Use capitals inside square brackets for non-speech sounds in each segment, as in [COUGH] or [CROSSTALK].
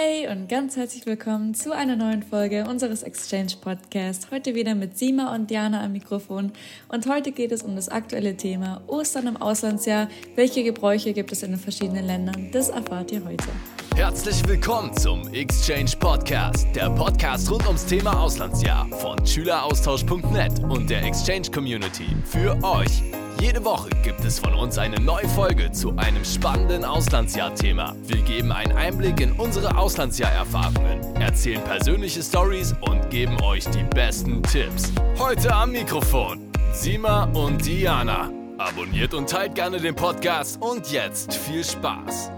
Hey und ganz herzlich willkommen zu einer neuen Folge unseres Exchange Podcast. Heute wieder mit Sima und Diana am Mikrofon. Und heute geht es um das aktuelle Thema Ostern im Auslandsjahr. Welche Gebräuche gibt es in den verschiedenen Ländern? Das erfahrt ihr heute. Herzlich willkommen zum Exchange Podcast, der Podcast rund ums Thema Auslandsjahr von Schüleraustausch.net und der Exchange Community für euch. Jede Woche gibt es von uns eine neue Folge zu einem spannenden Auslandsjahr-Thema. Wir geben einen Einblick in unsere Auslandsjahr-Erfahrungen, erzählen persönliche Stories und geben euch die besten Tipps. Heute am Mikrofon Sima und Diana. Abonniert und teilt gerne den Podcast und jetzt viel Spaß.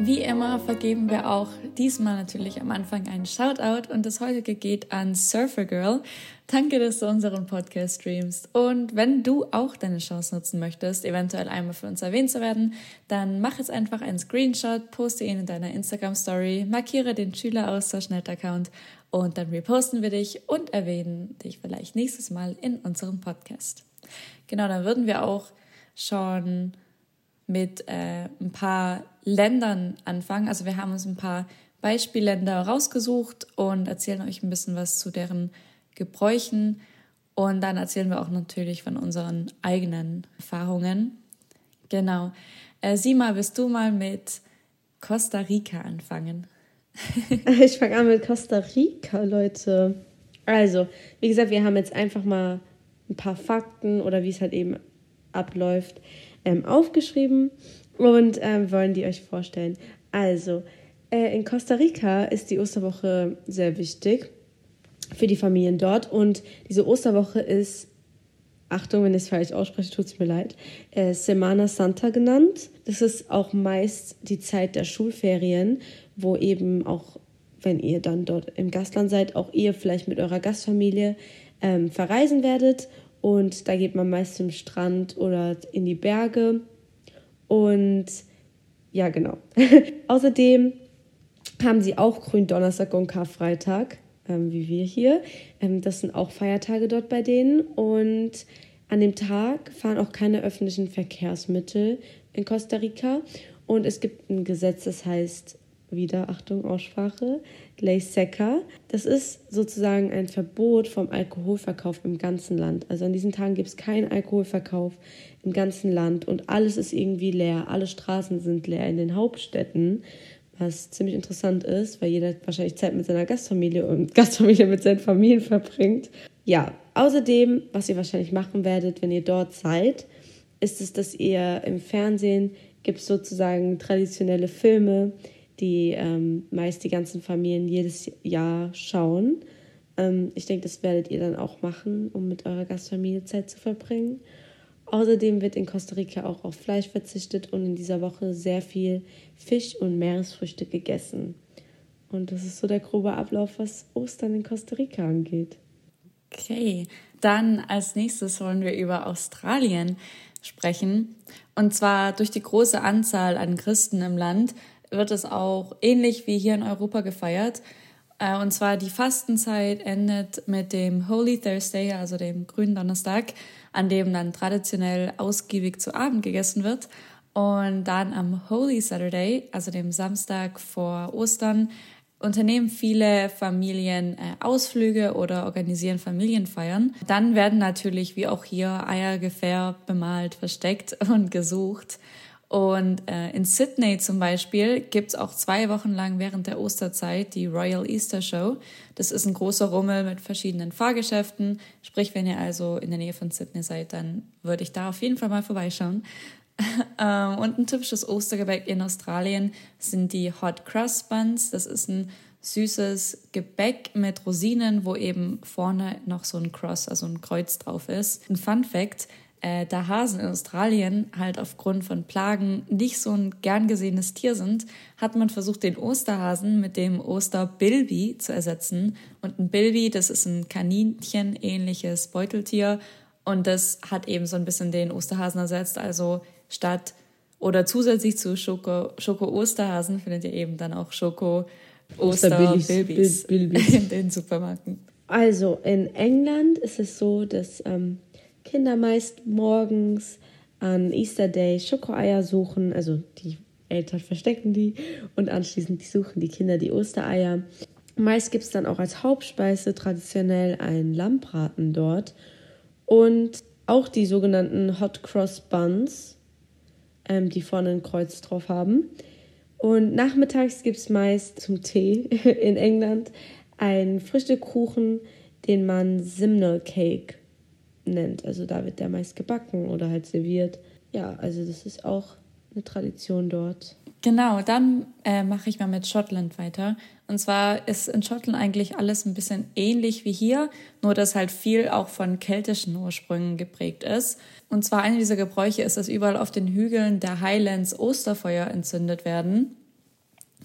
Wie immer vergeben wir auch diesmal natürlich am Anfang einen Shoutout und das heutige geht an Surfer Girl. Danke, dass du unseren Podcast streamst. Und wenn du auch deine Chance nutzen möchtest, eventuell einmal für uns erwähnt zu werden, dann mach jetzt einfach einen Screenshot, poste ihn in deiner Instagram Story, markiere den Schüleraustausch-Net-Account und dann reposten wir dich und erwähnen dich vielleicht nächstes Mal in unserem Podcast. Genau, dann würden wir auch schon mit äh, ein paar Ländern anfangen. Also wir haben uns ein paar Beispielländer rausgesucht und erzählen euch ein bisschen was zu deren Gebräuchen. Und dann erzählen wir auch natürlich von unseren eigenen Erfahrungen. Genau. Äh, Sima, willst du mal mit Costa Rica anfangen? [LAUGHS] ich fange an mit Costa Rica, Leute. Also, wie gesagt, wir haben jetzt einfach mal ein paar Fakten oder wie es halt eben abläuft ähm, aufgeschrieben und ähm, wollen die euch vorstellen. Also, äh, in Costa Rica ist die Osterwoche sehr wichtig für die Familien dort und diese Osterwoche ist, Achtung, wenn ich es falsch ausspreche, tut es mir leid, äh, Semana Santa genannt. Das ist auch meist die Zeit der Schulferien, wo eben auch, wenn ihr dann dort im Gastland seid, auch ihr vielleicht mit eurer Gastfamilie ähm, verreisen werdet und da geht man meist zum Strand oder in die Berge. Und ja, genau. [LAUGHS] Außerdem haben sie auch Gründonnerstag und Karfreitag, ähm, wie wir hier. Ähm, das sind auch Feiertage dort bei denen. Und an dem Tag fahren auch keine öffentlichen Verkehrsmittel in Costa Rica. Und es gibt ein Gesetz, das heißt, wieder Achtung, Aussprache, Ley Seca. Das ist sozusagen ein Verbot vom Alkoholverkauf im ganzen Land. Also an diesen Tagen gibt es keinen Alkoholverkauf im ganzen Land und alles ist irgendwie leer. Alle Straßen sind leer in den Hauptstädten, was ziemlich interessant ist, weil jeder wahrscheinlich Zeit mit seiner Gastfamilie und [LAUGHS] Gastfamilie mit seinen Familien verbringt. Ja, außerdem, was ihr wahrscheinlich machen werdet, wenn ihr dort seid, ist es, dass ihr im Fernsehen gibt es sozusagen traditionelle Filme, die ähm, meist die ganzen Familien jedes Jahr schauen. Ähm, ich denke, das werdet ihr dann auch machen, um mit eurer Gastfamilie Zeit zu verbringen. Außerdem wird in Costa Rica auch auf Fleisch verzichtet und in dieser Woche sehr viel Fisch und Meeresfrüchte gegessen. Und das ist so der grobe Ablauf, was Ostern in Costa Rica angeht. Okay, dann als nächstes wollen wir über Australien sprechen. Und zwar durch die große Anzahl an Christen im Land wird es auch ähnlich wie hier in Europa gefeiert. Äh, und zwar die Fastenzeit endet mit dem Holy Thursday, also dem grünen Donnerstag, an dem dann traditionell ausgiebig zu Abend gegessen wird. Und dann am Holy Saturday, also dem Samstag vor Ostern, unternehmen viele Familien äh, Ausflüge oder organisieren Familienfeiern. Dann werden natürlich wie auch hier Eier gefärbt, bemalt, versteckt [LAUGHS] und gesucht. Und äh, in Sydney zum Beispiel gibt's auch zwei Wochen lang während der Osterzeit die Royal Easter Show. Das ist ein großer Rummel mit verschiedenen Fahrgeschäften. Sprich, wenn ihr also in der Nähe von Sydney seid, dann würde ich da auf jeden Fall mal vorbeischauen. [LAUGHS] ähm, und ein typisches Ostergebäck in Australien sind die Hot Crust Buns. Das ist ein süßes Gebäck mit Rosinen, wo eben vorne noch so ein Cross, also ein Kreuz drauf ist. Ein Fun Fact, äh, da Hasen in Australien halt aufgrund von Plagen nicht so ein gern gesehenes Tier sind, hat man versucht, den Osterhasen mit dem Osterbilby zu ersetzen. Und ein Bilby, das ist ein Kaninchen-ähnliches Beuteltier und das hat eben so ein bisschen den Osterhasen ersetzt. Also statt oder zusätzlich zu Schoko, Schoko Osterhasen findet ihr eben dann auch Schoko Osterbilbys [LAUGHS] in den Supermärkten. Also in England ist es so, dass ähm, Kinder meist morgens an Easter Day Schokoeier suchen, also die Eltern verstecken die und anschließend suchen die Kinder die Ostereier. Meist gibt es dann auch als Hauptspeise traditionell einen Lammbraten dort und auch die sogenannten Hot Cross Buns, ähm, die vorne ein Kreuz drauf haben. Und nachmittags gibt es meist zum Tee [LAUGHS] in England einen Früchtekuchen, den man Simnel Cake nennt. Also da wird der meist gebacken oder halt serviert. Ja, also das ist auch eine Tradition dort. Genau, dann äh, mache ich mal mit Schottland weiter. Und zwar ist in Schottland eigentlich alles ein bisschen ähnlich wie hier, nur dass halt viel auch von keltischen Ursprüngen geprägt ist. Und zwar eine dieser Gebräuche ist, dass überall auf den Hügeln der Highlands Osterfeuer entzündet werden.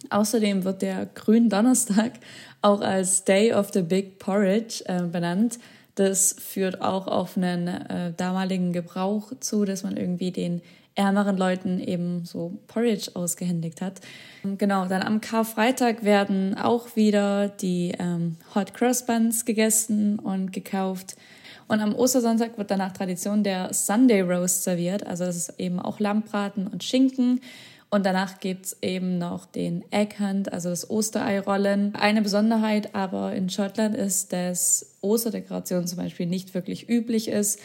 Außerdem wird der Gründonnerstag auch als Day of the Big Porridge äh, benannt. Das führt auch auf einen äh, damaligen Gebrauch zu, dass man irgendwie den ärmeren Leuten eben so Porridge ausgehändigt hat. Genau, dann am Karfreitag werden auch wieder die ähm, Hot Cross Buns gegessen und gekauft. Und am Ostersonntag wird danach Tradition der Sunday Roast serviert. Also das ist eben auch Lammbraten und Schinken. Und danach gibt's eben noch den Egg Hunt, also das Ostereirollen. Eine Besonderheit aber in Schottland ist, dass Osterdekoration zum Beispiel nicht wirklich üblich ist.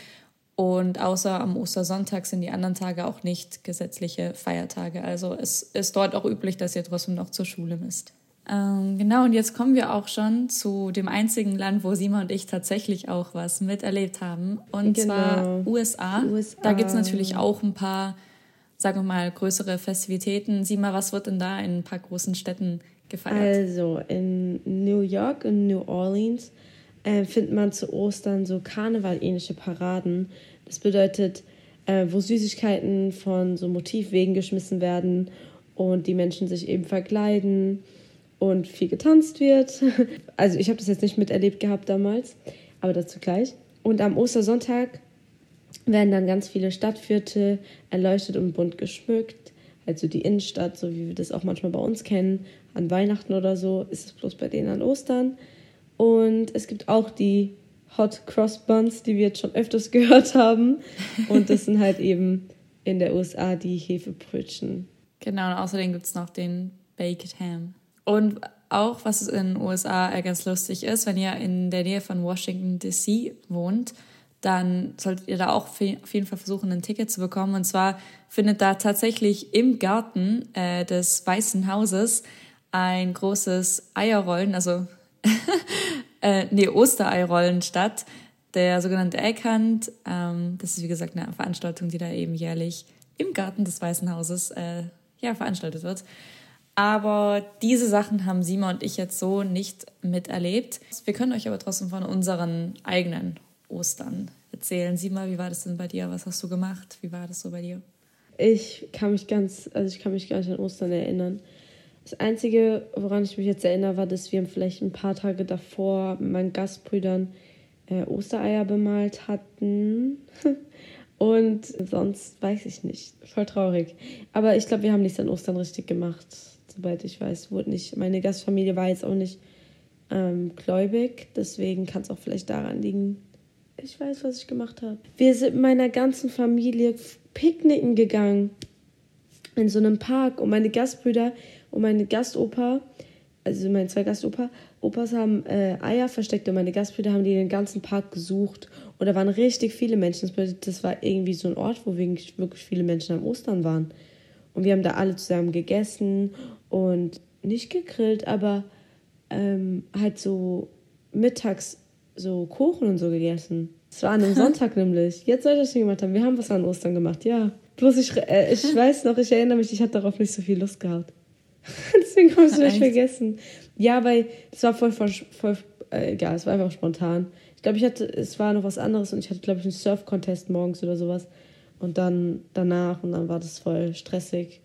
Und außer am Ostersonntag sind die anderen Tage auch nicht gesetzliche Feiertage. Also es ist dort auch üblich, dass ihr trotzdem noch zur Schule müsst. Ähm, genau, und jetzt kommen wir auch schon zu dem einzigen Land, wo Sima und ich tatsächlich auch was miterlebt haben. Und genau. zwar USA. USA. Da gibt's natürlich auch ein paar sagen wir mal, größere Festivitäten. Sieh mal, was wird denn da in ein paar großen Städten gefeiert? Also in New York und New Orleans äh, findet man zu Ostern so karnevalähnliche Paraden. Das bedeutet, äh, wo Süßigkeiten von so Motivwegen geschmissen werden und die Menschen sich eben verkleiden und viel getanzt wird. [LAUGHS] Also ich habe das jetzt nicht miterlebt gehabt damals, aber dazu gleich. Und am Ostersonntag werden dann ganz viele Stadtviertel erleuchtet und bunt geschmückt. Also die Innenstadt, so wie wir das auch manchmal bei uns kennen, an Weihnachten oder so, ist es bloß bei denen an Ostern. Und es gibt auch die Hot Cross Buns, die wir jetzt schon öfters [LAUGHS] gehört haben. Und das sind halt eben in der USA die Hefebrötchen. Genau, und außerdem gibt es noch den Baked Ham. Und auch, was in den USA ganz lustig ist, wenn ihr in der Nähe von Washington DC wohnt, dann solltet ihr da auch auf jeden Fall versuchen, ein Ticket zu bekommen. Und zwar findet da tatsächlich im Garten äh, des Weißen Hauses ein großes Eierrollen, also [LAUGHS] äh, nee, Ostereirollen statt. Der sogenannte Egghunt. Ähm, das ist wie gesagt eine Veranstaltung, die da eben jährlich im Garten des Weißen Hauses äh, ja, veranstaltet wird. Aber diese Sachen haben Sima und ich jetzt so nicht miterlebt. Wir können euch aber trotzdem von unseren eigenen Ostern erzählen. Sieh mal, wie war das denn bei dir? Was hast du gemacht? Wie war das so bei dir? Ich kann mich ganz, also ich kann mich gar nicht an Ostern erinnern. Das Einzige, woran ich mich jetzt erinnere, war, dass wir vielleicht ein paar Tage davor meinen Gastbrüdern äh, Ostereier bemalt hatten. [LAUGHS] Und sonst weiß ich nicht. Voll traurig. Aber ich glaube, wir haben nichts an Ostern richtig gemacht, soweit ich weiß. Wurde nicht. Meine Gastfamilie war jetzt auch nicht ähm, gläubig, deswegen kann es auch vielleicht daran liegen, ich weiß, was ich gemacht habe. Wir sind mit meiner ganzen Familie picknicken gegangen. In so einem Park. Und meine Gastbrüder und meine Gastopa, also meine zwei Gastopa, Opas haben äh, Eier versteckt und meine Gastbrüder haben die den ganzen Park gesucht. Und da waren richtig viele Menschen. Das war irgendwie so ein Ort, wo wirklich viele Menschen am Ostern waren. Und wir haben da alle zusammen gegessen und nicht gegrillt, aber ähm, halt so mittags so Kuchen und so gegessen. Es war an einem Sonntag [LAUGHS] nämlich. Jetzt soll ich das schon gemacht haben. Wir haben was an Ostern gemacht, ja. Bloß ich, äh, ich [LAUGHS] weiß noch, ich erinnere mich, ich hatte darauf nicht so viel Lust gehabt. [LAUGHS] Deswegen habe ich es nicht vergessen. Ja, weil es war voll, voll, voll äh, egal, es war einfach spontan. Ich glaube, ich hatte, es war noch was anderes und ich hatte, glaube ich, einen Surf-Contest morgens oder sowas. Und dann danach und dann war das voll stressig.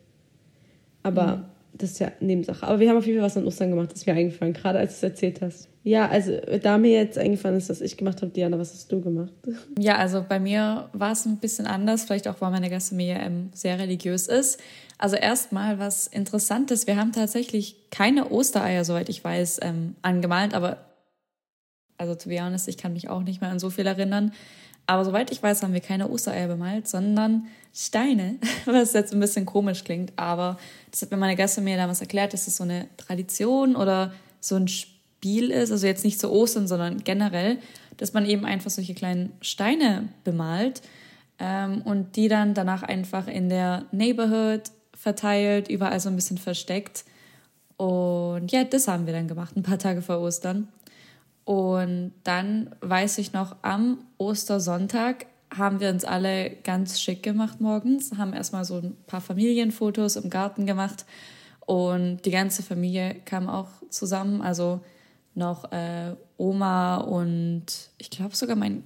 Aber mhm. Das ist ja Nebensache. Aber wir haben auf jeden Fall was an Ostern gemacht, das ist mir eingefallen, gerade als du es erzählt hast. Ja, also da mir jetzt eingefallen ist, was ich gemacht habe, Diana, was hast du gemacht? Ja, also bei mir war es ein bisschen anders, vielleicht auch, weil meine Gastfamilie ähm, sehr religiös ist. Also erstmal was Interessantes, wir haben tatsächlich keine Ostereier, soweit ich weiß, ähm, angemalt, aber also to be honest, ich kann mich auch nicht mehr an so viel erinnern. Aber soweit ich weiß, haben wir keine Ostereier bemalt, sondern Steine, [LAUGHS] was jetzt ein bisschen komisch klingt. Aber das hat mir meine Gäste mir damals erklärt, dass das so eine Tradition oder so ein Spiel ist. Also jetzt nicht zu Ostern, sondern generell, dass man eben einfach solche kleinen Steine bemalt ähm, und die dann danach einfach in der Neighborhood verteilt, überall so ein bisschen versteckt. Und ja, das haben wir dann gemacht, ein paar Tage vor Ostern. Und dann weiß ich noch, am Ostersonntag haben wir uns alle ganz schick gemacht morgens, haben erstmal so ein paar Familienfotos im Garten gemacht und die ganze Familie kam auch zusammen, also noch äh, Oma und ich glaube sogar mein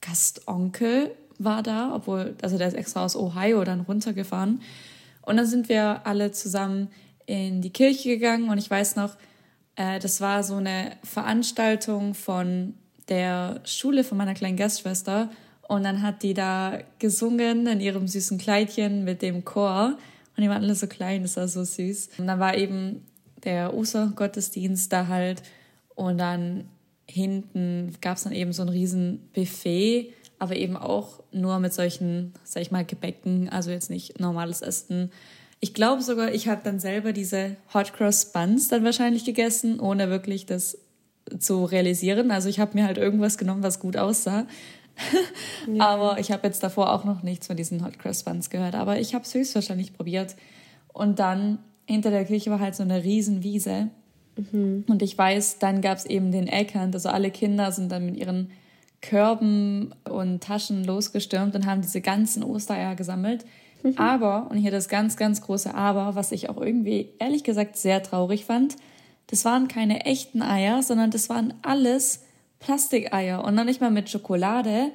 Gastonkel war da, obwohl, also der ist extra aus Ohio dann runtergefahren. Und dann sind wir alle zusammen in die Kirche gegangen und ich weiß noch, äh, das war so eine Veranstaltung von der Schule von meiner kleinen Gastschwester und dann hat die da gesungen in ihrem süßen Kleidchen mit dem Chor und die waren alle so klein, das war so süß. Und dann war eben der Ostergottesdienst da halt und dann hinten gab es dann eben so ein riesen Buffet aber eben auch nur mit solchen, sag ich mal, Gebäcken, also jetzt nicht normales Essen. Ich glaube sogar, ich habe dann selber diese Hot Cross Buns dann wahrscheinlich gegessen, ohne wirklich das zu realisieren. Also ich habe mir halt irgendwas genommen, was gut aussah. [LAUGHS] Ja. aber ich habe jetzt davor auch noch nichts von diesen Hot Cross Buns gehört. Aber ich habe es höchstwahrscheinlich probiert. Und dann hinter der Kirche war halt so eine Riesenwiese. Mhm. Und ich weiß, dann gab es eben den Eckern. Also alle Kinder sind dann mit ihren Körben und Taschen losgestürmt und haben diese ganzen Ostereier gesammelt. Mhm. Aber, und hier das ganz, ganz große Aber, was ich auch irgendwie ehrlich gesagt sehr traurig fand, das waren keine echten Eier, sondern das waren alles Plastikeier und noch nicht mal mit Schokolade,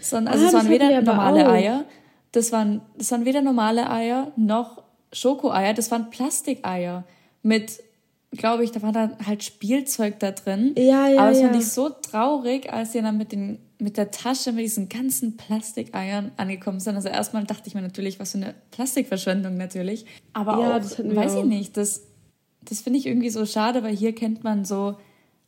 sondern also ah, es waren weder normale Eier, das waren, das waren weder normale Eier noch Schokoeier, das waren Plastikeier mit glaube ich, da war dann halt Spielzeug da drin. Ja, ja, Aber es ja. fand ich so traurig, als sie dann mit, den, mit der Tasche, mit diesen ganzen Plastikeiern angekommen sind. Also erstmal dachte ich mir natürlich, was für eine Plastikverschwendung natürlich. Aber ja, auch, weiß ich nicht, das, das finde ich irgendwie so schade, weil hier kennt man so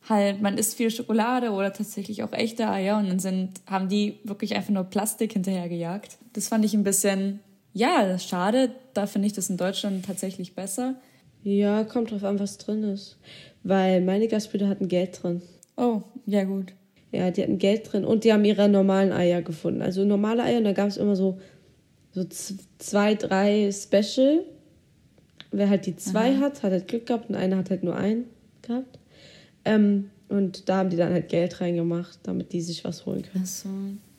halt, man isst viel Schokolade oder tatsächlich auch echte Eier und dann sind, haben die wirklich einfach nur Plastik hinterhergejagt. Das fand ich ein bisschen, ja, schade. Da finde ich das in Deutschland tatsächlich besser. Ja, kommt drauf an, was drin ist. Weil meine Gastbrüder hatten Geld drin. Oh, ja gut. Ja, die hatten Geld drin und die haben ihre normalen Eier gefunden. Also normale Eier und da gab es immer so, so zwei, drei Special. Wer halt die zwei Aha. hat, hat halt Glück gehabt und einer hat halt nur einen gehabt. Ähm, und da haben die dann halt Geld reingemacht, damit die sich was holen können. Ach so.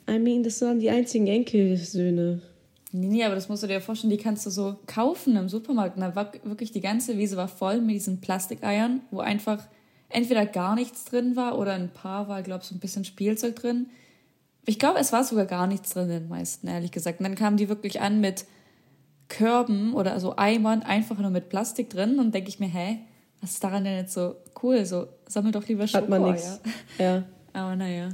I mean, das waren die einzigen Enkelsöhne. Nee, nee, aber das musst du dir vorstellen, die kannst du so kaufen im Supermarkt. Und da war wirklich die ganze Wiese war voll mit diesen Plastikeiern, wo einfach entweder gar nichts drin war oder ein paar war, glaube ich, so ein bisschen Spielzeug drin. Ich glaube, es war sogar gar nichts drin in den meisten, ehrlich gesagt. Und dann kamen die wirklich an mit Körben oder also Eimern, einfach nur mit Plastik drin. Und denke ich mir, hä, was ist daran denn jetzt so cool? So, sammel doch lieber Schoko. Hat man nichts. Ja. Aber naja.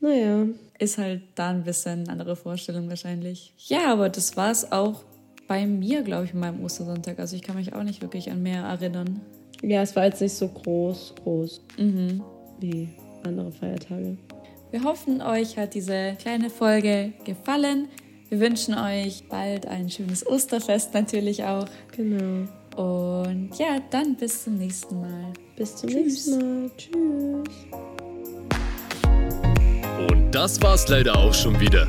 Naja. Ist halt da ein bisschen eine andere Vorstellung wahrscheinlich. Ja, aber das war es auch bei mir, glaube ich, in meinem Ostersonntag. Also ich kann mich auch nicht wirklich an mehr erinnern. Ja, es war jetzt nicht so groß, groß mhm. wie andere Feiertage. Wir hoffen, euch hat diese kleine Folge gefallen. Wir wünschen euch bald ein schönes Osterfest natürlich auch. Genau. Und ja, dann bis zum nächsten Mal. Bis zum Tschüss. nächsten Mal. Tschüss. Und das war's leider auch schon wieder.